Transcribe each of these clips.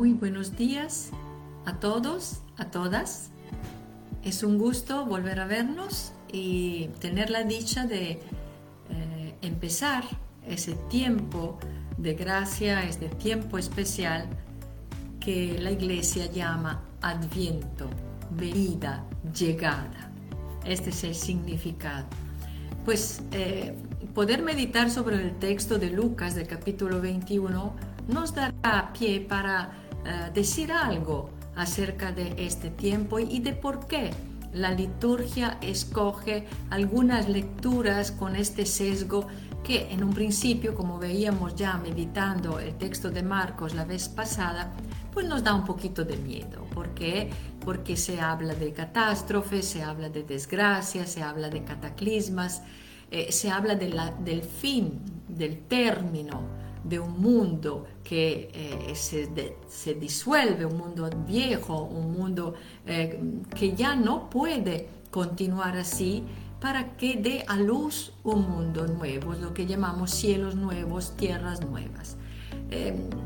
Muy buenos días a todos, a todas. Es un gusto volver a vernos y tener la dicha de eh, empezar ese tiempo de gracia, este tiempo especial que la iglesia llama Adviento, venida, llegada. Este es el significado. Pues eh, poder meditar sobre el texto de Lucas del capítulo 21 nos dará pie para eh, decir algo acerca de este tiempo y de por qué la liturgia escoge algunas lecturas con este sesgo que en un principio, como veíamos ya meditando el texto de Marcos la vez pasada, pues nos da un poquito de miedo. ¿Por qué? Porque se habla de catástrofes, se habla de desgracias, se habla de cataclismas, eh, se habla del fin, del término de un mundo que eh, se, disuelve, un mundo viejo, un mundo eh, que ya no puede continuar así para que dé a luz un mundo nuevo, lo que llamamos cielos nuevos, tierras nuevas.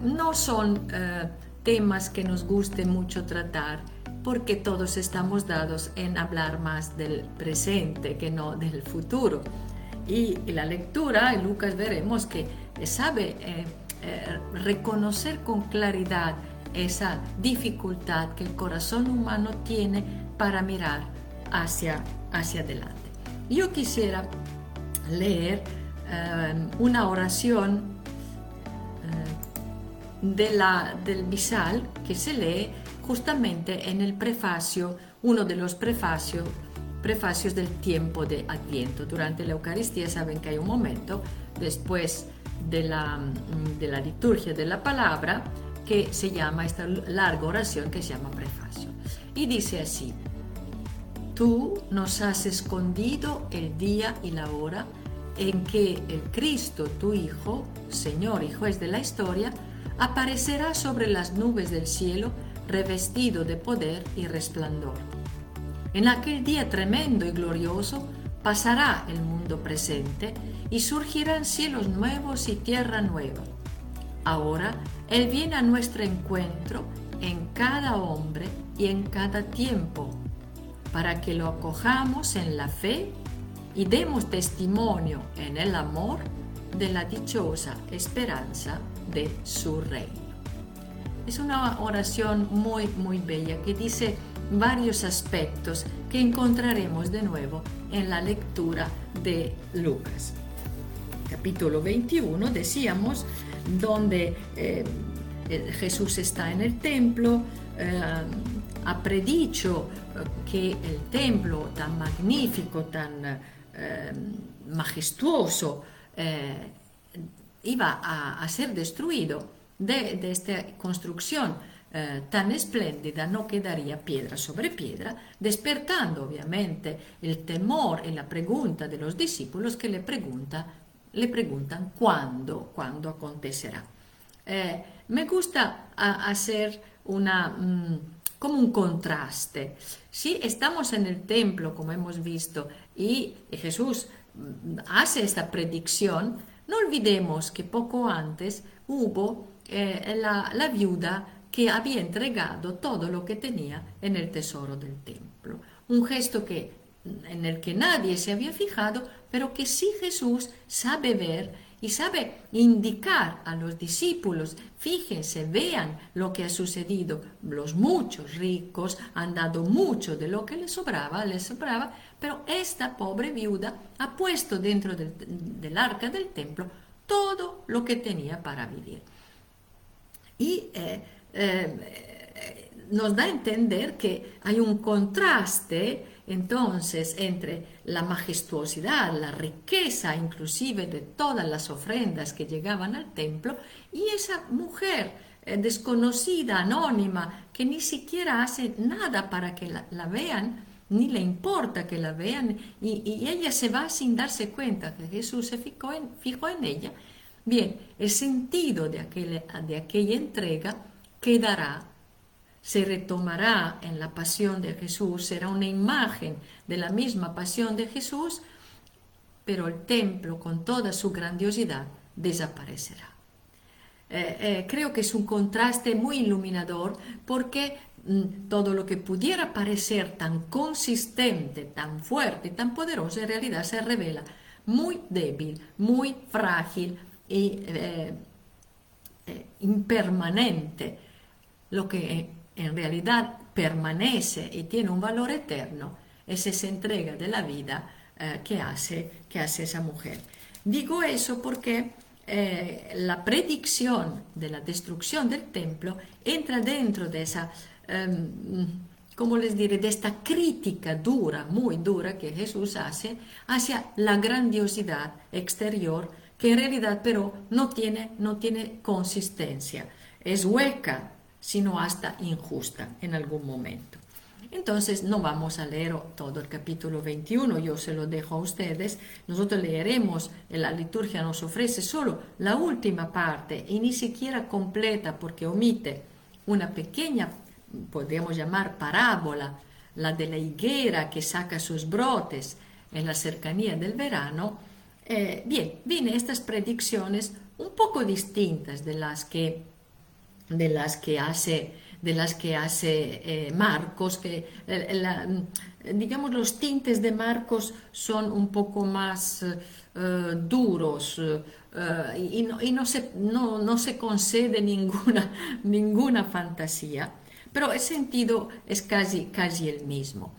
no son temas que nos guste mucho tratar, porque todos estamos dados en hablar más del presente que no del futuro. Y, la lectura, en Lucas veremos que sabe eh, eh, reconocer con claridad esa dificultad que el corazón humano tiene para mirar hacia, hacia adelante. Yo quisiera leer eh, una oración de la, del misal que se lee justamente en el prefacio, uno de los prefacios, prefacios del tiempo de Adviento. Durante la Eucaristía saben que hay un momento después de la, de la liturgia de la palabra que se llama esta larga oración que se llama prefacio. Y dice así, tú nos has escondido el día y la hora en que el Cristo, tu Hijo, Señor y juez de la historia, aparecerá sobre las nubes del cielo revestido de poder y resplandor. En aquel día tremendo y glorioso pasará el mundo presente y surgirán cielos nuevos y tierra nueva. Ahora Él viene a nuestro encuentro en cada hombre y en cada tiempo, para que lo acojamos en la fe y demos testimonio en el amor de la dichosa esperanza de su reino. Es una oración muy, muy bella que dice varios aspectos que encontraremos de nuevo en la lectura de Lucas. Capítulo 21, decíamos, donde eh, Jesús está en el templo, eh, ha predicho que el templo tan magnífico, tan eh, majestuoso, iba a, ser destruido de, esta construcción eh, tan espléndida no quedaría piedra sobre piedra, despertando obviamente el temor y la pregunta de los discípulos que le, pregunta, le preguntan cuándo, cuándo acontecerá. Eh, me gusta hacer una, mm, como un contraste. Si estamos en el templo, como hemos visto, y Jesús mm, hace esta predicción, no olvidemos que poco antes hubo eh, la, viuda que había entregado todo lo que tenía en el tesoro del templo. Un gesto que, en el que nadie se había fijado, pero que sí Jesús sabe ver y sabe indicar a los discípulos, fíjense, vean lo que ha sucedido. Los muchos ricos han dado mucho de lo que les sobraba, les sobraba, pero esta pobre viuda ha puesto dentro del, arca del templo todo lo que tenía para vivir. Y eh, eh, nos da a entender que hay un contraste entonces entre la majestuosidad, la riqueza inclusive de todas las ofrendas que llegaban al templo y esa mujer eh, desconocida, anónima, que ni siquiera hace nada para que la, vean, ni le importa que la vean, y, ella se va sin darse cuenta que Jesús se fijó en, ella. Bien, el sentido de de aquella entrega quedará se retomará en la pasión de Jesús, será una imagen de la misma pasión de Jesús, pero el templo con toda su grandiosidad desaparecerá. creo que es un contraste muy iluminador porque mm, todo lo que pudiera parecer tan consistente, tan fuerte, tan poderoso, en realidad se revela muy débil, muy frágil y impermanente. Lo que en realidad permanece y tiene un valor eterno es esa entrega de la vida eh, que, hace, que hace esa mujer. Digo eso porque eh, la predicción de la destrucción del templo entra dentro de esa, um, ¿cómo les diré?, de esta crítica dura, muy dura que Jesús hace hacia la grandiosidad exterior que en realidad pero no tiene, no tiene consistencia, es hueca, sino hasta injusta en algún momento. Entonces no vamos a leer todo el capítulo 21, yo se lo dejo a ustedes. Nosotros leeremos, la liturgia nos ofrece solo la última parte y ni siquiera completa porque omite una pequeña, podríamos llamar parábola, la de la higuera que saca sus brotes en la cercanía del verano. Eh, bien, vienen estas predicciones un poco distintas de las que, de las que hace de las que hace eh, Marcos, que eh, digamos los tintes de Marcos son un poco más eh, duros y, no, se, no, se, concede ninguna, ninguna fantasía, pero el sentido es casi, casi el mismo.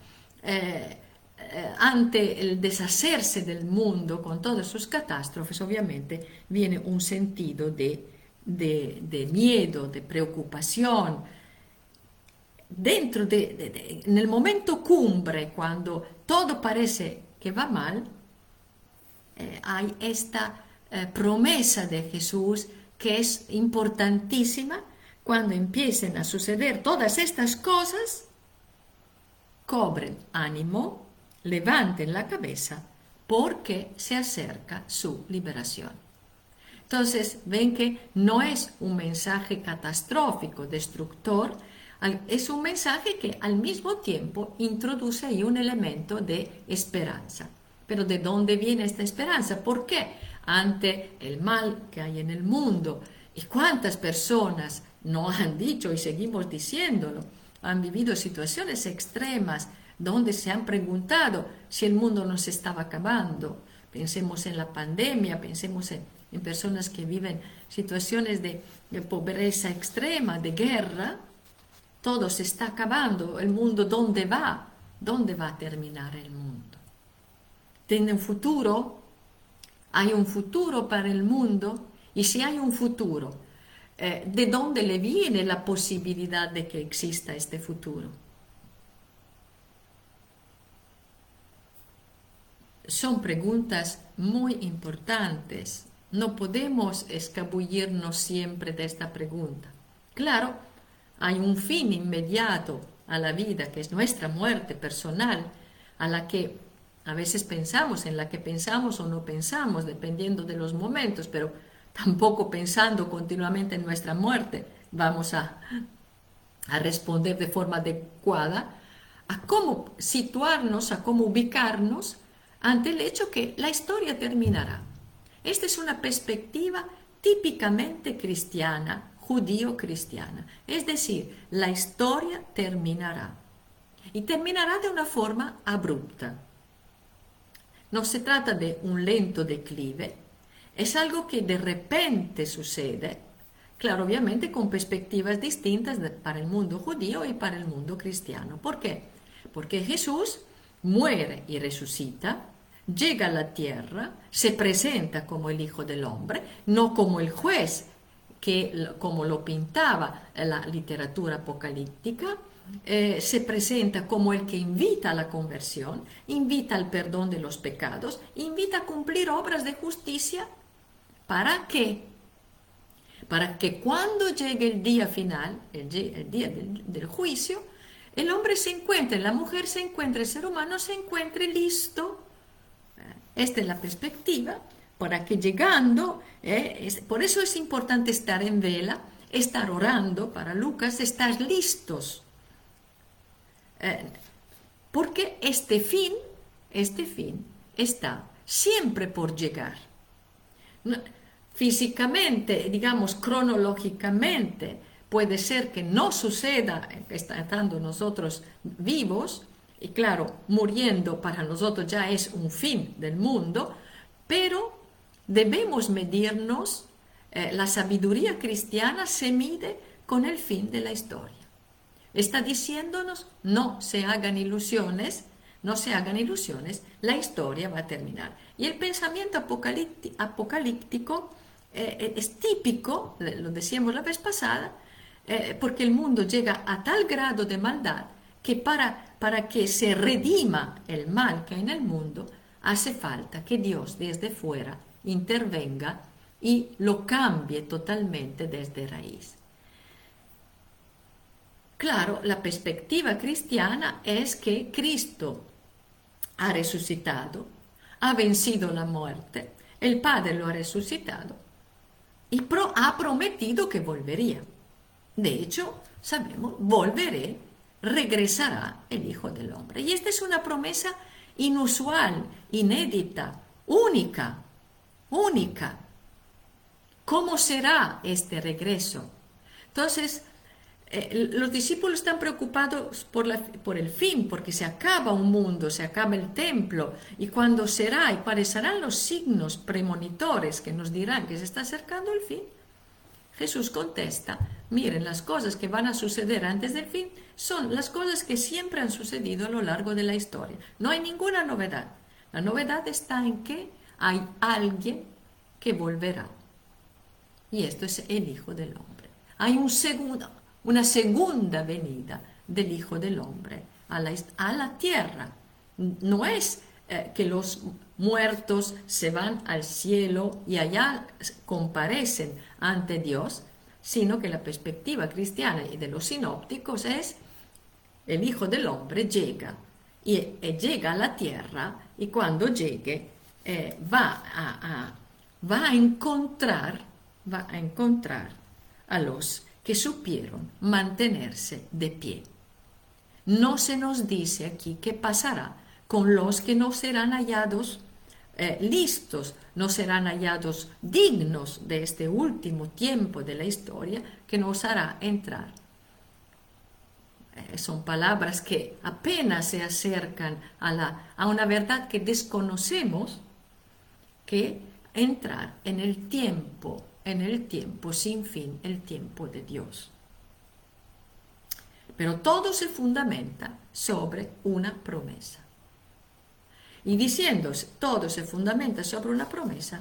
ante el deshacerse del mundo con todas sus catástrofes, obviamente viene un sentido de, de miedo, de preocupación, dentro de, en el momento cumbre, cuando todo parece que va mal, eh, hay esta eh, promesa de Jesús que es importantísima. Cuando empiecen a suceder todas estas cosas, cobren ánimo, levanten la cabeza, porque se acerca su liberación. Entonces, ven que no es un mensaje catastrófico, destructor, es un mensaje que al mismo tiempo introduce ahí un elemento de esperanza. Pero ¿de dónde viene esta esperanza? ¿Por qué? Ante el mal que hay en el mundo, y cuántas personas no han dicho y seguimos diciéndolo, han vivido situaciones extremas donde se han preguntado si el mundo no se estaba acabando. Pensemos en la pandemia, pensemos en, personas que viven situaciones de pobreza extrema, de guerra, todo se está acabando, el mundo, ¿dónde va? ¿Dónde va a terminar el mundo? ¿Tiene un futuro? ¿Hay un futuro para el mundo? Y si hay un futuro, eh, ¿de dónde le viene la posibilidad de que exista este futuro? Son preguntas muy importantes. No podemos escabullirnos siempre de esta pregunta. Claro, hay un fin inmediato a la vida, que es nuestra muerte personal, a la que a veces pensamos, en la que pensamos o no pensamos, dependiendo de los momentos, pero tampoco pensando continuamente en nuestra muerte vamos a, a responder de forma adecuada a cómo situarnos, a cómo ubicarnos ante el hecho que la historia terminará. Esta es una perspectiva típicamente cristiana judío-cristiana. Es decir, la historia terminará. Y terminará de una forma abrupta. No se trata de un lento declive, es algo que de repente sucede, claro, obviamente con perspectivas distintas para el mundo judío y para el mundo cristiano. ¿Por qué? Porque Jesús muere y resucita, llega a la tierra, se presenta como el Hijo del Hombre, no como el juez que, como lo pintaba la literatura apocalíptica, eh, se presenta como el que invita a la conversión, invita al perdón de los pecados, invita a cumplir obras de justicia. ¿Para qué? Para que cuando llegue el día final, el, día del, del, juicio, el hombre se encuentre, la mujer se encuentre, el ser humano se encuentre listo. Esta es la perspectiva para que llegando, eh, por eso es importante estar en vela, estar orando para Lucas, estar listos. Eh, porque este fin, este fin está siempre por llegar. físicamente, digamos, cronológicamente, puede ser que no suceda estando nosotros vivos, y claro, muriendo para nosotros ya es un fin del mundo, pero debemos medirnos, eh, la sabiduría cristiana se mide con el fin de la historia. Está diciéndonos, no se hagan ilusiones, no se hagan ilusiones, la historia va a terminar. Y el pensamiento apocalíptico eh, eh, es típico, lo decíamos la vez pasada, porque el mundo llega a tal grado de maldad que para, para que se redima el mal que hay en el mundo, hace falta que Dios desde fuera intervenga y lo cambie totalmente desde raíz. Claro, la perspectiva cristiana es que Cristo ha resucitado, ha vencido la muerte, el Padre lo ha resucitado y ha prometido que volvería. De hecho, sabemos, volveré, regresará el Hijo del Hombre. Y esta es una promesa inusual, inédita, única, única. ¿Cómo será este regreso? Entonces, eh, los discípulos están preocupados por, la, por, el fin, porque se acaba un mundo, se acaba el templo, y cuándo será y cuáles los signos premonitores que nos dirán que se está acercando el fin. Jesús contesta, miren, las cosas que van a suceder antes del fin son las cosas que siempre han sucedido a lo largo de la historia. No hay ninguna novedad. La novedad está en que hay alguien que volverá. Y esto es el Hijo del Hombre. Hay un segundo, una segunda venida del Hijo del Hombre a la, a la tierra. No es eh, que los muertos se van al cielo y allá comparecen ante Dios, sino que la perspectiva cristiana y de los sinópticos es el Hijo del Hombre llega y, llega a la tierra y cuando llegue eh, va, a, va a encontrar va a encontrar a los que supieron mantenerse de pie. No se nos dice aquí qué pasará con los que no serán hallados eh, listos, no serán hallados dignos de este último tiempo de la historia que nos hará entrar. Eh, son palabras que apenas se acercan a, la, a una verdad que desconocemos, que entrar en el tiempo, en el tiempo sin fin, el tiempo de Dios. Pero todo se fundamenta sobre una promesa. Y diciendo todo se fundamenta sobre una promesa,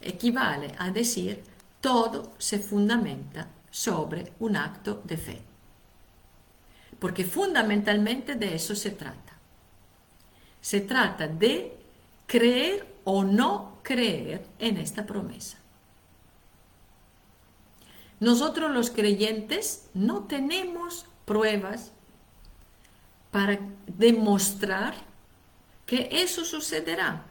equivale a decir todo se fundamenta sobre un acto de fe. Porque fundamentalmente de eso se trata. Se trata de creer o no creer en esta promesa. Nosotros los creyentes no tenemos pruebas para demostrar que eso sucederá.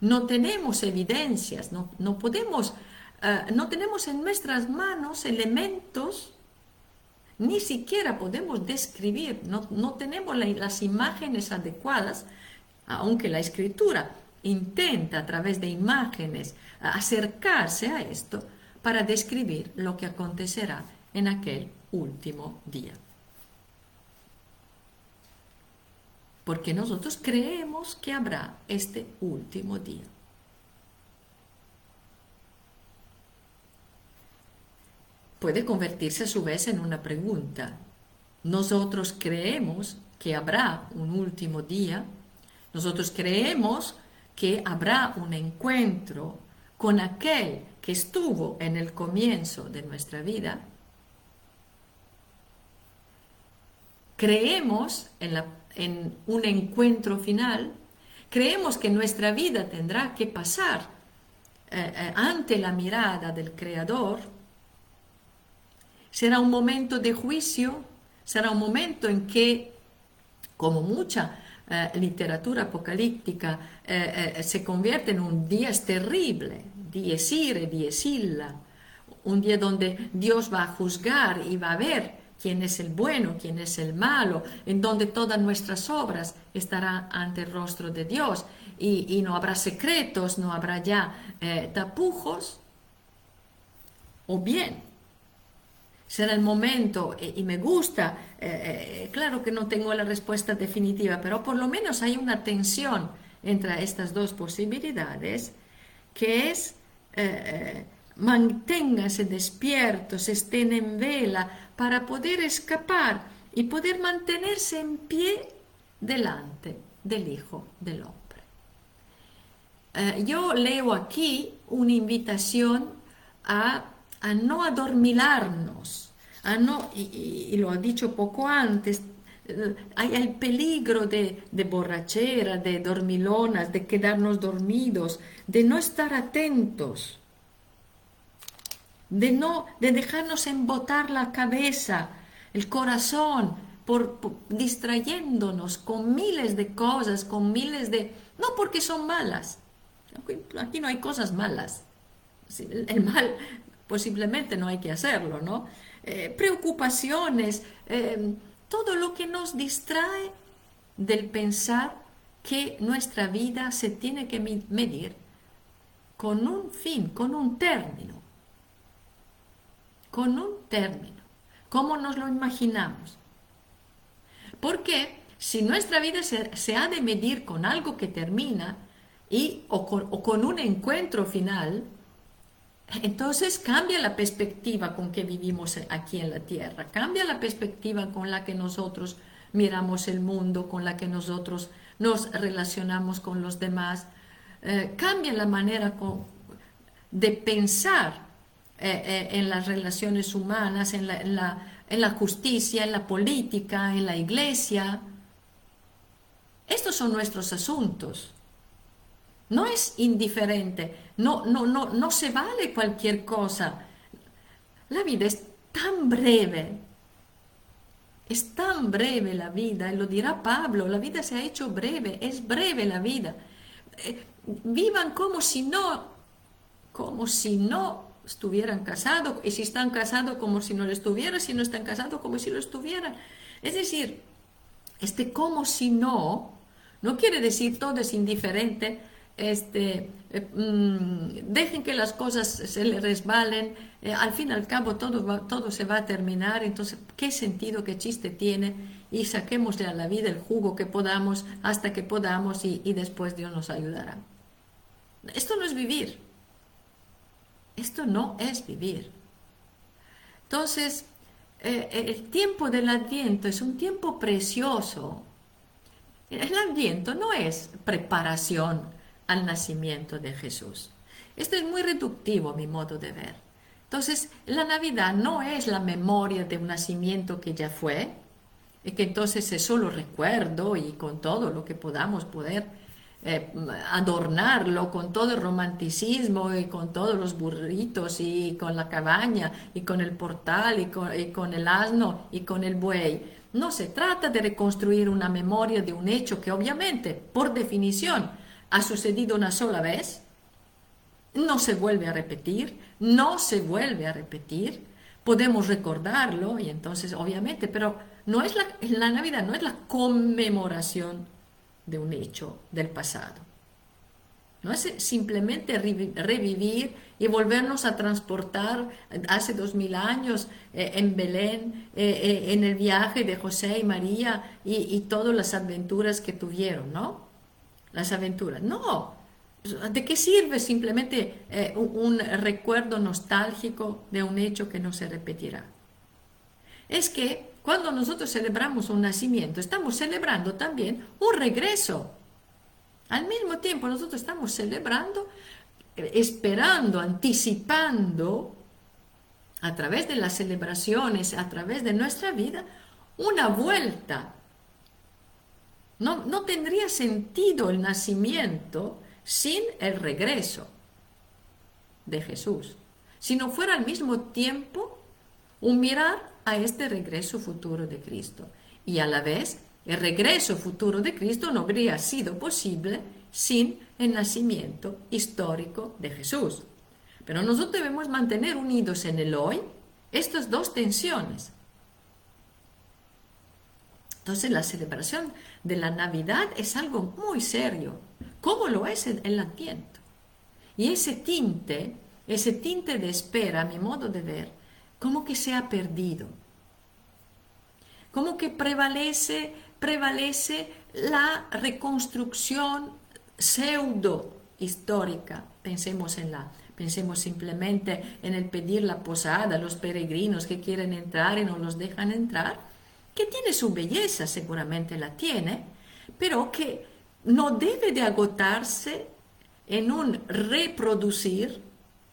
No tenemos evidencias, no, podemos, eh, no tenemos en nuestras manos elementos, ni siquiera podemos describir, no, no tenemos las imágenes adecuadas, aunque la escritura intenta a través de imágenes acercarse a esto para describir lo que acontecerá en aquel último día. Porque nosotros creemos que habrá este último día. Puede convertirse a su vez en una pregunta. Nosotros creemos que habrá un último día. Nosotros creemos que habrá un encuentro con aquel que estuvo en el comienzo de nuestra vida. Creemos en la en un encuentro final, creemos que nuestra vida tendrá que pasar eh, eh, ante la mirada del Creador, será un momento de juicio, será un momento en que, como mucha eh, literatura apocalíptica, se convierte en un día terrible, dies ire, un día donde Dios va a juzgar y va a ver quién es el bueno, quién es el malo, en donde todas nuestras obras estarán ante el rostro de Dios y, no habrá secretos, no habrá ya eh, tapujos. o bien será el momento y, me gusta, eh, eh, claro que no tengo la respuesta definitiva, pero por lo menos hay una tensión entre estas dos posibilidades que es eh, manténganse despiertos, estén en vela para poder escapar y poder mantenerse en pie delante del Hijo del Hombre. yo leo aquí una invitación a a no adormilarnos, a no, y, lo ha dicho poco antes, eh, hay el peligro de, de, borrachera, de dormilonas, de quedarnos dormidos, de no estar atentos, de no, de dejarnos embotar la cabeza, el corazón, por, distrayéndonos con miles de cosas, con miles de, no porque son malas, aquí no hay cosas malas, el mal posiblemente no hay que hacerlo, ¿no? Eh, preocupaciones, eh, todo lo que nos distrae del pensar que nuestra vida se tiene que medir con un fin, con un término, con un término, ¿cómo nos lo imaginamos? Porque si nuestra vida se, ha de medir con algo que termina y, o con un encuentro final, entonces cambia la perspectiva con que vivimos aquí en la tierra, cambia la perspectiva con la que nosotros miramos el mundo, con la que nosotros nos relacionamos con los demás, eh, cambia la manera de pensar eh, eh, en las relaciones humanas, en la justicia, en la política, en la iglesia. Estos son nuestros asuntos. No es indiferente, no, no, no, no se vale cualquier cosa. La vida es tan breve, es tan breve la vida, lo dirá Pablo, la vida se ha hecho breve, es breve la vida. Eh, vivan como si no, como si no estuvieran casados, y si están casados como si no lo estuvieran, si no están casados como si lo estuvieran. Es decir, este como si no, no quiere decir todo es indiferente, este, eh, mm, dejen que las cosas se le resbalen, eh, al fin y al cabo todo, todo se va a terminar, entonces, ¿qué sentido, qué chiste tiene? Y saquemos a la vida el jugo que podamos hasta que podamos y, después Dios nos ayudará. Esto no es vivir. Esto no es vivir. Entonces, eh, el tiempo del adviento es un tiempo precioso. El adviento no es preparación al nacimiento de Jesús. Esto es muy reductivo mi modo de ver. Entonces, la Navidad no es la memoria de un nacimiento que ya fue, y que entonces es solo recuerdo y con todo lo que podamos poder eh, adornarlo, con todo el romanticismo y con todos los burritos y con la cabaña y con el portal y con, el asno y con el buey. No se trata de reconstruir una memoria de un hecho que obviamente, por definición, ha sucedido una sola vez, no se vuelve a repetir, no se vuelve a repetir, podemos recordarlo y entonces obviamente, pero no es la Navidad no es la conmemoración de un hecho del pasado. No es simplemente revivir y volvernos a transportar hace dos mil años eh, en Belén, eh, eh, en el viaje de José y María y, y todas las aventuras que tuvieron, ¿no? las aventuras. No, ¿de qué sirve simplemente un, recuerdo nostálgico de un hecho que no se repetirá? Es que cuando nosotros celebramos un nacimiento, estamos celebrando también un regreso. Al mismo tiempo, nosotros estamos celebrando, esperando, anticipando, a través de las celebraciones, a través de nuestra vida, una vuelta no, tendría sentido el nacimiento sin el regreso de Jesús, si no fuera al mismo tiempo un mirar a este regreso futuro de Cristo. Y a la vez, el regreso futuro de Cristo no habría sido posible sin el nacimiento histórico de Jesús. Pero nosotros debemos mantener unidos en el hoy estas dos tensiones. Entonces la celebración de la Navidad es algo muy serio, como lo es el Adviento. Y ese tinte ese tinte de espera, a mi modo de ver, como que se ha perdido. Como que prevalece, prevalece la reconstrucción pseudo histórica. Pensemos en la Pensemos simplemente en el pedir la posada los peregrinos que quieren entrar y no los dejan entrar, que tiene su belleza, seguramente la tiene, pero que no debe de agotarse en un reproducir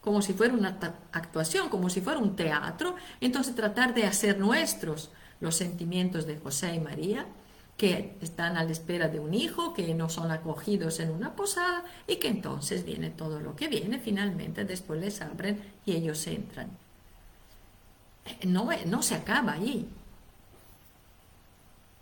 como si fuera una actuación, como si fuera un teatro, entonces tratar de hacer nuestros los sentimientos de José y María, que están a la espera de un hijo, que no son acogidos en una posada y que entonces viene todo lo que viene, finalmente después les abren y ellos entran. No, no se acaba ahí.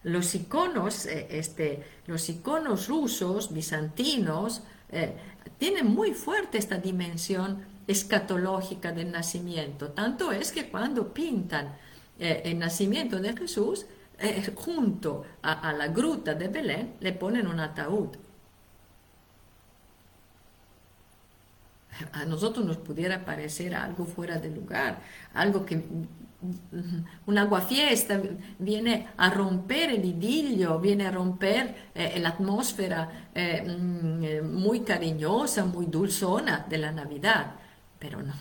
Los iconos, eh, este, los iconos rusos, bizantinos, eh, tienen muy fuerte esta dimensión escatológica del nacimiento. Tanto es que cuando pintan eh, el nacimiento de Jesús, eh, junto a, la gruta de Belén le ponen un ataúd. A nosotros nos pudiera parecer algo fuera de lugar, algo que un aguafiesta viene a romper el idilio, viene a romper eh, la atmósfera eh, mm, muy cariñosa, muy dulzona de la Navidad. Pero no,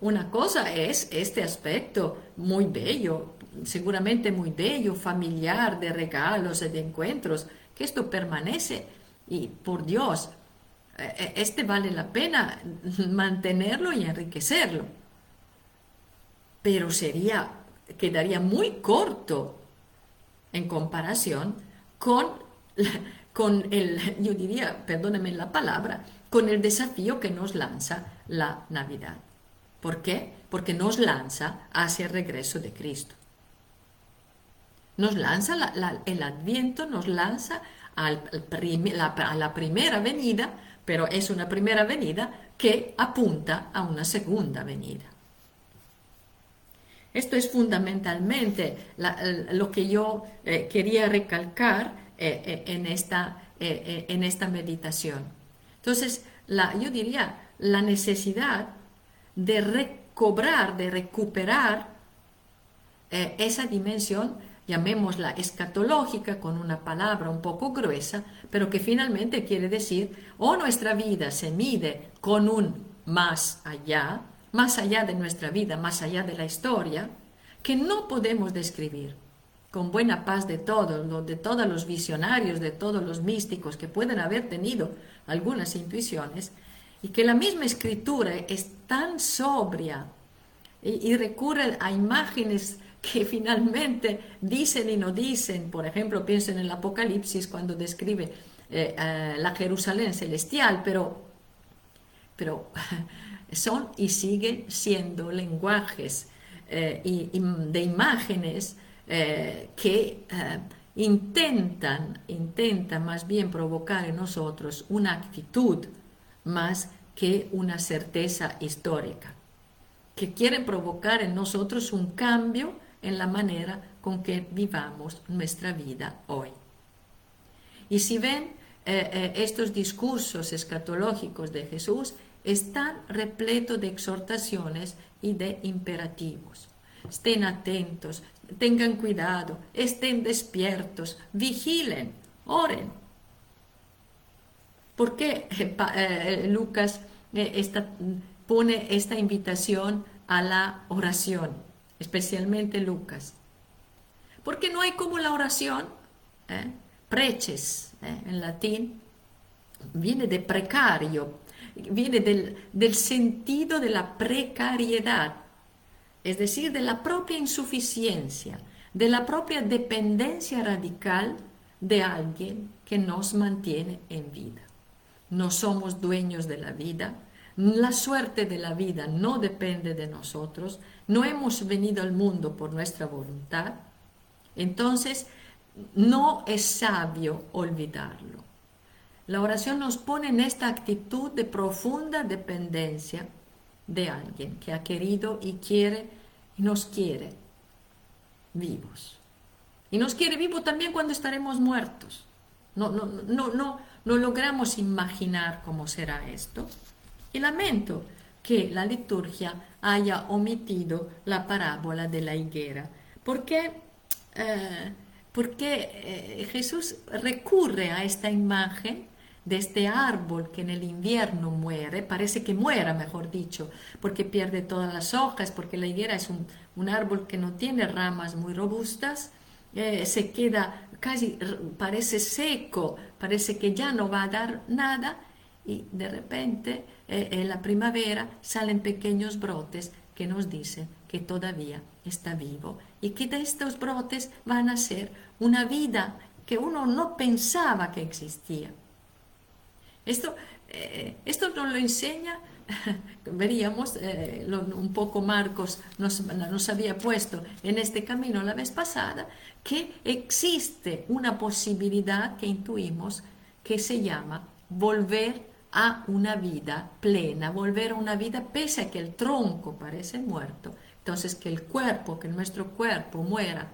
una cosa es este aspecto muy bello, seguramente muy bello, familiar, de regalos y de encuentros, que esto permanece y por Dios, eh, eh, este vale la pena mantenerlo y enriquecerlo. Pero sería, quedaría muy corto en comparación con, con el, yo diría, perdónenme la palabra, con el desafío que nos lanza la Navidad. ¿Por qué? Porque nos lanza hacia el regreso de Cristo. Nos lanza el adviento, nos lanza a la primera venida, pero es una primera venida que apunta a una segunda venida. Esto es fundamentalmente lo que yo eh, quería recalcar eh, eh, en, esta, en esta meditación. Entonces, yo diría la necesidad de recobrar, de recuperar esa dimensión llamémosla escatológica con una palabra un poco gruesa, pero que finalmente quiere decir o nuestra vida se mide con un más allá, más allá de nuestra vida, más allá de la historia, que no podemos describir con buena paz de todos, de todos los visionarios, de todos los místicos que pueden haber tenido algunas intuiciones, y que la misma escritura es tan sobria y, recurre a imágenes que finalmente dicen y no dicen. Por ejemplo, pienso en el Apocalipsis cuando describe eh, la Jerusalén celestial, pero, pero son y siguen siendo lenguajes eh, y, de imágenes que intentan, intentan más bien provocar en nosotros una actitud más que una certeza histórica, que quieren provocar en nosotros un cambio en la manera con que vivamos nuestra vida hoy. Y si ven, eh, eh, estos discursos escatológicos de Jesús están repletos de exhortaciones y de imperativos. Estén atentos, tengan cuidado, estén despiertos, vigilen, oren. ¿Por qué eh, Lucas pone esta invitación a la oración? especialmente Lucas. Porque no hay como la oración, ¿eh? preces ¿eh? en latín, viene de precario, viene del, del sentido de la precariedad, es decir, de la propia insuficiencia, de la propia dependencia radical de alguien que nos mantiene en vida. No somos dueños de la vida, la suerte de la vida no depende de nosotros, no hemos venido al mundo por nuestra voluntad, entonces no es sabio olvidarlo. La oración nos pone en esta actitud de profunda dependencia de alguien que ha querido y quiere y nos quiere vivos. Y nos quiere vivos también cuando estaremos muertos. No, no, no, no, no logramos imaginar cómo será esto. Y lamento que la liturgia haya omitido la parábola de la higuera. ¿Por qué? Eh, porque eh, Jesús recurre a esta imagen de este árbol que en el invierno muere, parece que muera, mejor dicho, porque pierde todas las hojas, porque la higuera es un, árbol que no tiene ramas muy robustas, eh, se queda casi, parece seco, parece que ya no va a dar nada y de repente eh, en la primavera salen pequeños brotes que nos dicen que todavía está vivo y que de estos brotes van a ser una vida que uno no pensaba que existía. Esto, eh, esto nos lo enseña, veríamos, eh, un poco Marcos nos, nos había puesto en este camino la vez pasada, que existe una posibilidad que intuimos que se llama volver a una vida plena, volver a una vida pese a que el tronco parece muerto, entonces que el cuerpo, que nuestro cuerpo muera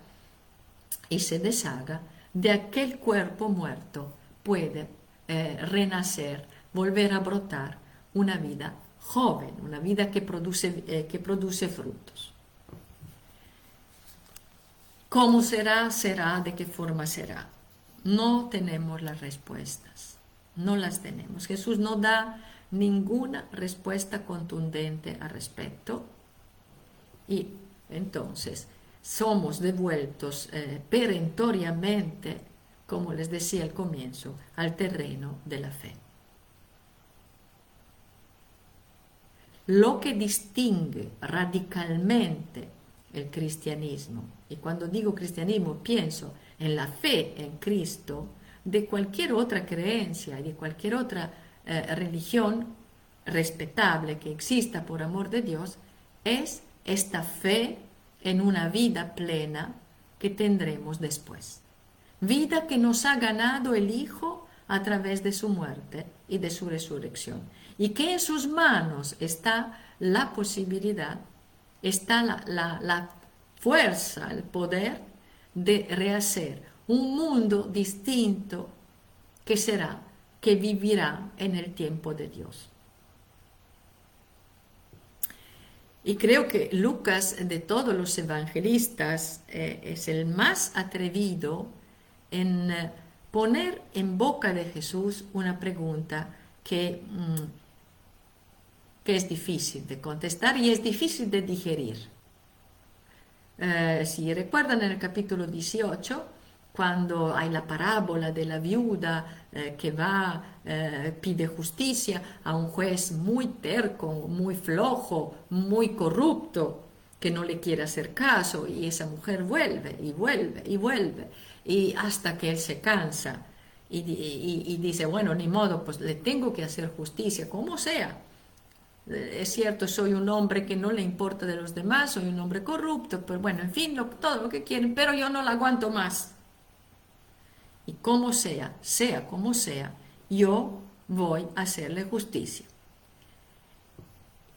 y se deshaga, de aquel cuerpo muerto puede eh, renacer, volver a brotar una vida joven, una vida que produce, eh, que produce frutos. ¿Cómo será? Será, de qué forma será. No tenemos las respuestas, no las tenemos. Jesús no da ninguna respuesta contundente al respecto y entonces somos devueltos eh, perentoriamente como les decía al comienzo, al terreno de la fe. Lo que distingue radicalmente el cristianismo, y cuando digo cristianismo pienso en la fe en Cristo, de cualquier otra creencia y de cualquier otra eh, religión respetable que exista por amor de Dios, es esta fe en una vida plena que tendremos después vida que nos ha ganado el Hijo a través de su muerte y de su resurrección, y que en sus manos está la posibilidad, está la, fuerza, el poder de rehacer un mundo distinto que será, que vivirá en el tiempo de Dios. Y creo que Lucas, de todos los evangelistas, eh, es el más atrevido en eh, poner en boca de Jesús una pregunta que, mm, que es difícil de contestar y es difícil de digerir. Eh, si recuerdan en el capítulo 18, cuando hay la parábola de la viuda eh, que va, pide justicia a un juez muy terco, muy flojo, muy corrupto, que no le quiere hacer caso y esa mujer vuelve y vuelve y vuelve y hasta que él se cansa y, dice, bueno, ni modo, pues le tengo que hacer justicia, como sea. Eh, es cierto, soy un hombre que no le importa de los demás, soy un hombre corrupto, pero bueno, en fin, todo lo que quieren, pero yo no la aguanto más. Y como sea, sea como sea, yo voy a hacerle justicia.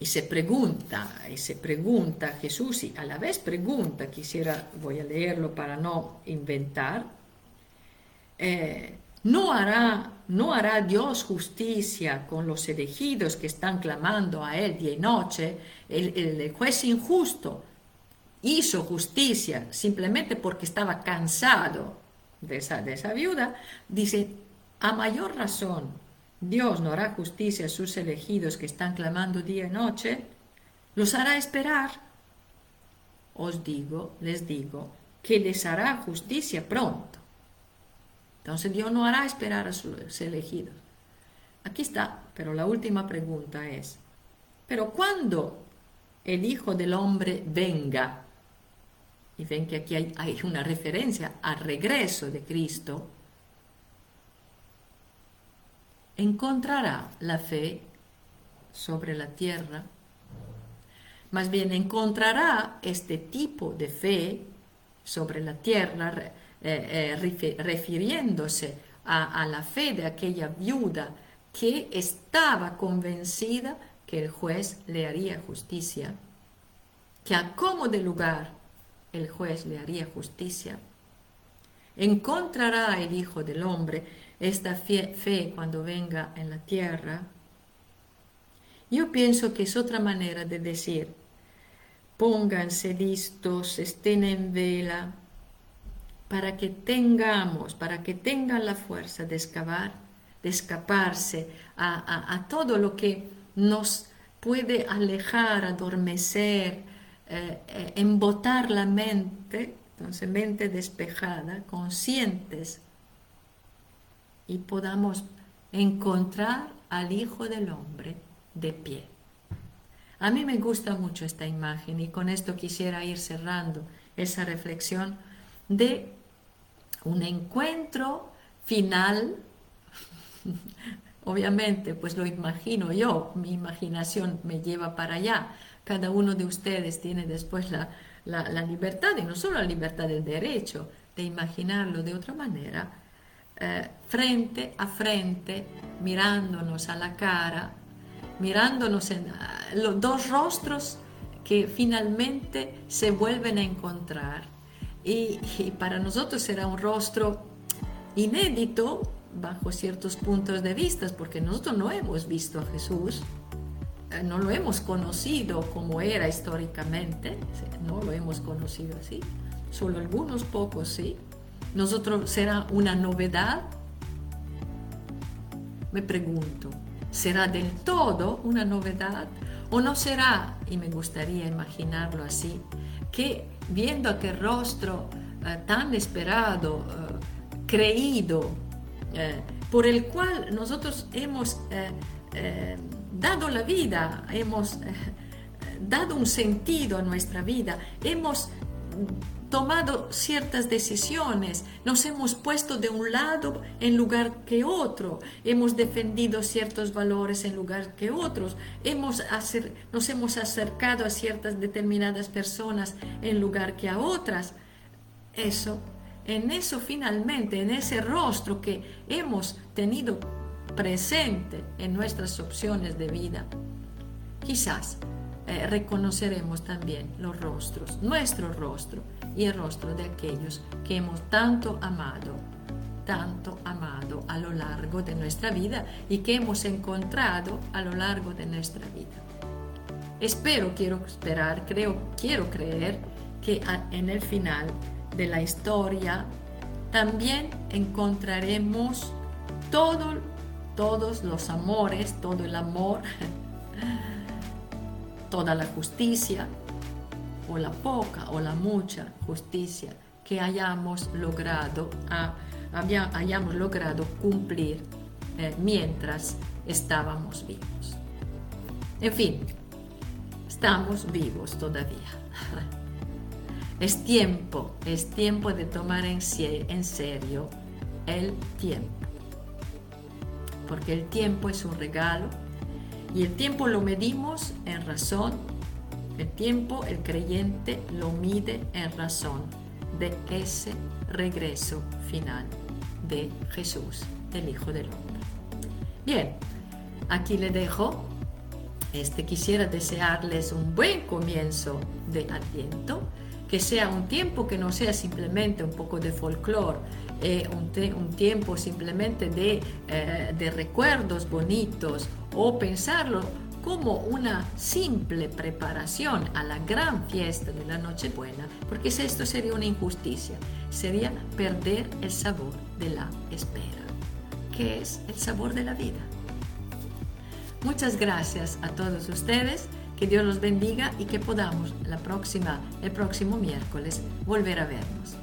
Y se pregunta, y se pregunta Jesús, y a la vez pregunta, quisiera, voy a leerlo para no inventar, eh, ¿no, hará, ¿no hará Dios justicia con los elegidos que están clamando a Él día y noche? El, el juez injusto hizo justicia simplemente porque estaba cansado de esa, de esa viuda, dice, a mayor razón Dios no hará justicia a sus elegidos que están clamando día y noche, los hará esperar. Os digo, les digo, que les hará justicia pronto. Entonces Dios no hará esperar a sus elegidos. Aquí está, pero la última pregunta es, pero cuando el Hijo del Hombre venga, y ven que aquí hay, hay una referencia al regreso de Cristo, encontrará la fe sobre la tierra. Más bien encontrará este tipo de fe sobre la tierra, eh, eh, refiriéndose a, la fe de aquella viuda que estaba convencida que el juez le haría justicia, que a como de lugar el juez le haría justicia. Encontrará el Hijo del Hombre esta fe, cuando venga en la tierra Yo pienso que es otra manera de decir, pónganse listos, estén en vela, para que tengamos, para que tengan la fuerza de excavar, de escaparse a, todo lo que nos puede alejar, adormecer, eh, eh, embotar la mente, entonces mente despejada, conscientes, y podamos encontrar al Hijo del Hombre de pie. A mí me gusta mucho esta imagen y con esto quisiera ir cerrando esa reflexión de un encuentro final, obviamente, pues lo imagino yo, mi imaginación me lleva para allá. Cada uno de ustedes tiene después la, libertad, y no solo la libertad del derecho, de imaginarlo de otra manera, eh, frente a frente, mirándonos a la cara, mirándonos en eh, los dos rostros que finalmente se vuelven a encontrar y, para nosotros será un rostro inédito bajo ciertos puntos de vista, porque nosotros no hemos visto a Jesús, eh, no lo hemos conocido como era históricamente, no lo hemos conocido así, solo algunos pocos sí. Nosotros será una novedad. Me pregunto, ¿será del todo una novedad o no será, y me gustaría imaginarlo así, que viendo aquel rostro eh, tan esperado, eh, creído, eh, por el cual nosotros hemos dado la vida, hemos dado un sentido a nuestra vida, hemos tomado ciertas decisiones, nos hemos puesto de un lado en lugar que otro, hemos defendido ciertos valores en lugar que otros, hemos nos hemos acercado a ciertas determinadas personas en lugar que a otras. Eso, en eso finalmente, en ese rostro que hemos tenido presente en nuestras opciones de vida, quizás eh, reconoceremos también los rostros, nuestro rostro el rostro de aquellos que hemos tanto amado, tanto amado a lo largo de nuestra vida y que hemos encontrado a lo largo de nuestra vida. Espero, quiero esperar, creo, quiero creer que en el final de la historia también encontraremos todo, todos los amores, todo el amor toda la justicia, o la poca o la mucha justicia que hayamos logrado, hayamos logrado cumplir eh, mientras estábamos vivos. En fin, estamos vivos todavía. Es tiempo, es tiempo de tomar en serio el tiempo. Porque el tiempo es un regalo y el tiempo lo medimos en razón. El tiempo el creyente lo mide en razón de ese regreso final de Jesús, el Hijo del Hombre. Bien, aquí le dejo. Este quisiera desearles un buen comienzo de Adviento, que sea un tiempo que no sea simplemente un poco de folclore, eh, un, tiempo simplemente de, eh, de recuerdos bonitos o pensarlo como una simple preparación a la gran fiesta de la Nochebuena, porque esto sería una injusticia, sería perder el sabor de la espera, que es el sabor de la vida. Muchas gracias a todos ustedes, que Dios los bendiga y que podamos la próxima, el próximo miércoles volver a vernos.